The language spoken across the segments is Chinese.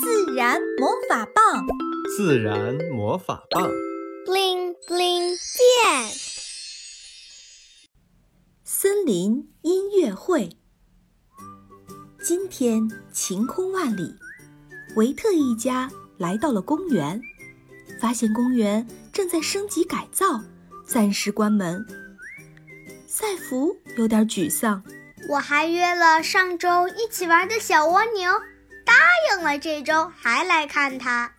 自然魔法棒，自然魔法棒，bling bling 变。森林音乐会。今天晴空万里，维特一家来到了公园，发现公园正在升级改造，暂时关门。赛弗有点沮丧。我还约了上周一起玩的小蜗牛，答应了这周还来看他。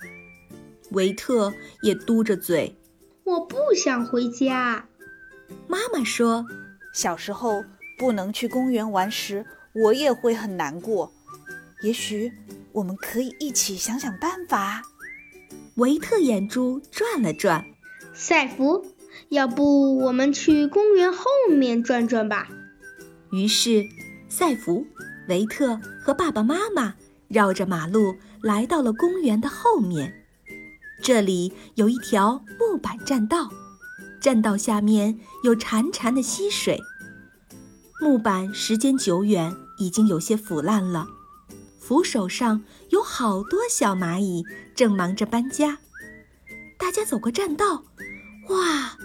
维特也嘟着嘴，我不想回家。妈妈说，小时候不能去公园玩时。我也会很难过，也许我们可以一起想想办法。维特眼珠转了转，赛弗，要不我们去公园后面转转吧？于是，赛弗、维特和爸爸妈妈绕着马路来到了公园的后面。这里有一条木板栈道，栈道下面有潺潺的溪水。木板时间久远。已经有些腐烂了，扶手上有好多小蚂蚁，正忙着搬家。大家走过栈道，哇，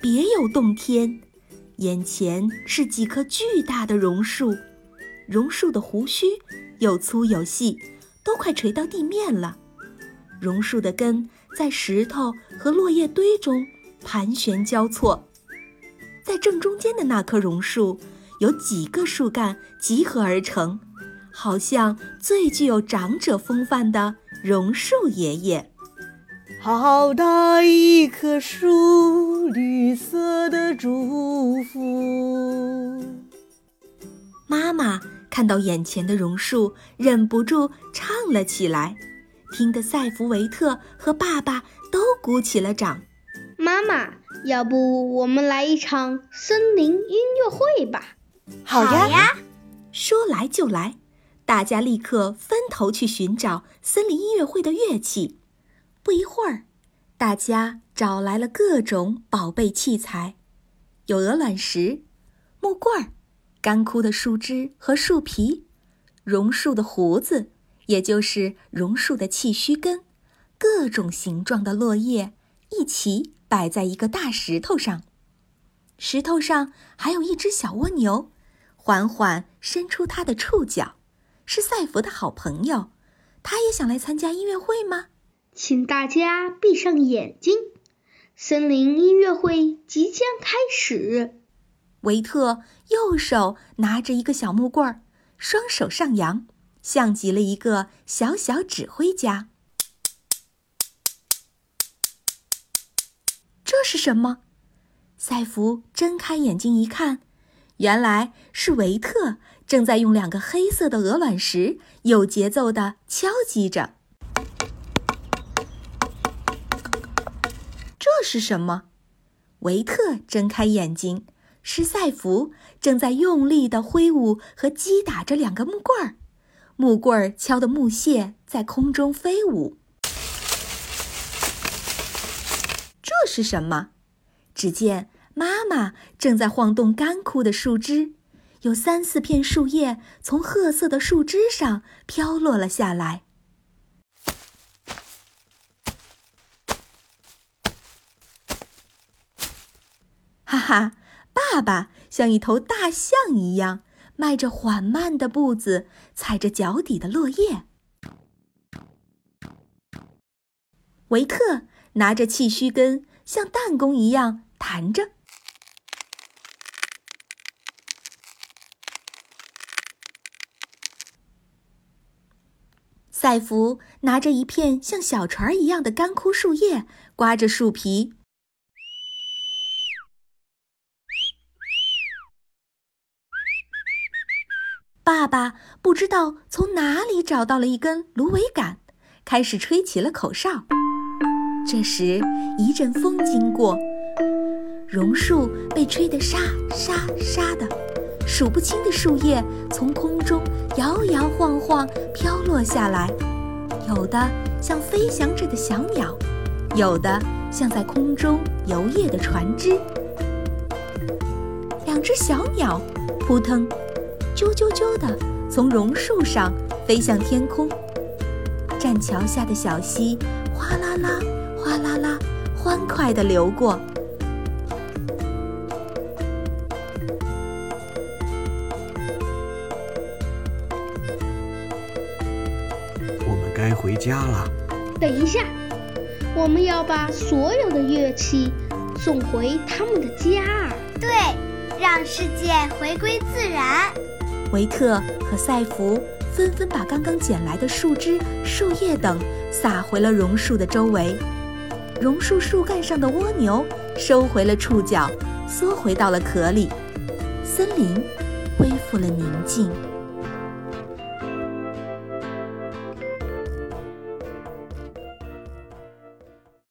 别有洞天！眼前是几棵巨大的榕树，榕树的胡须有粗有细，都快垂到地面了。榕树的根在石头和落叶堆中盘旋交错，在正中间的那棵榕树。有几个树干集合而成，好像最具有长者风范的榕树爷爷。好大一棵树，绿色的祝福。妈妈看到眼前的榕树，忍不住唱了起来，听得塞弗维特和爸爸都鼓起了掌。妈妈，要不我们来一场森林音乐会吧？好呀！说来就来，大家立刻分头去寻找森林音乐会的乐器。不一会儿，大家找来了各种宝贝器材，有鹅卵石、木棍儿、干枯的树枝和树皮、榕树的胡子，也就是榕树的气须根，各种形状的落叶一起摆在一个大石头上。石头上还有一只小蜗牛。缓缓伸出它的触角，是赛弗的好朋友。他也想来参加音乐会吗？请大家闭上眼睛，森林音乐会即将开始。维特右手拿着一个小木棍儿，双手上扬，像极了一个小小指挥家。这是什么？赛弗睁开眼睛一看。原来是维特正在用两个黑色的鹅卵石有节奏地敲击着。这是什么？维特睁开眼睛，是赛弗正在用力地挥舞和击打着两个木棍儿，木棍儿敲的木屑在空中飞舞。这是什么？只见。妈妈正在晃动干枯的树枝，有三四片树叶从褐色的树枝上飘落了下来。哈哈，爸爸像一头大象一样，迈着缓慢的步子，踩着脚底的落叶。维特拿着气须根，像弹弓一样弹着。赛弗拿着一片像小船一样的干枯树叶，刮着树皮。爸爸不知道从哪里找到了一根芦苇杆，开始吹起了口哨。这时，一阵风经过，榕树被吹得沙沙沙的，数不清的树叶从空中。摇摇晃晃飘落下来，有的像飞翔着的小鸟，有的像在空中游曳的船只。两只小鸟扑腾、啾啾啾地从榕树上飞向天空。栈桥下的小溪哗啦啦、哗啦啦，欢快地流过。我们该回家了。等一下，我们要把所有的乐器送回他们的家。对，让世界回归自然。维特和赛弗纷纷把刚刚捡来的树枝、树叶等撒回了榕树的周围。榕树树干上的蜗牛收回了触角，缩回到了壳里。森林恢复了宁静。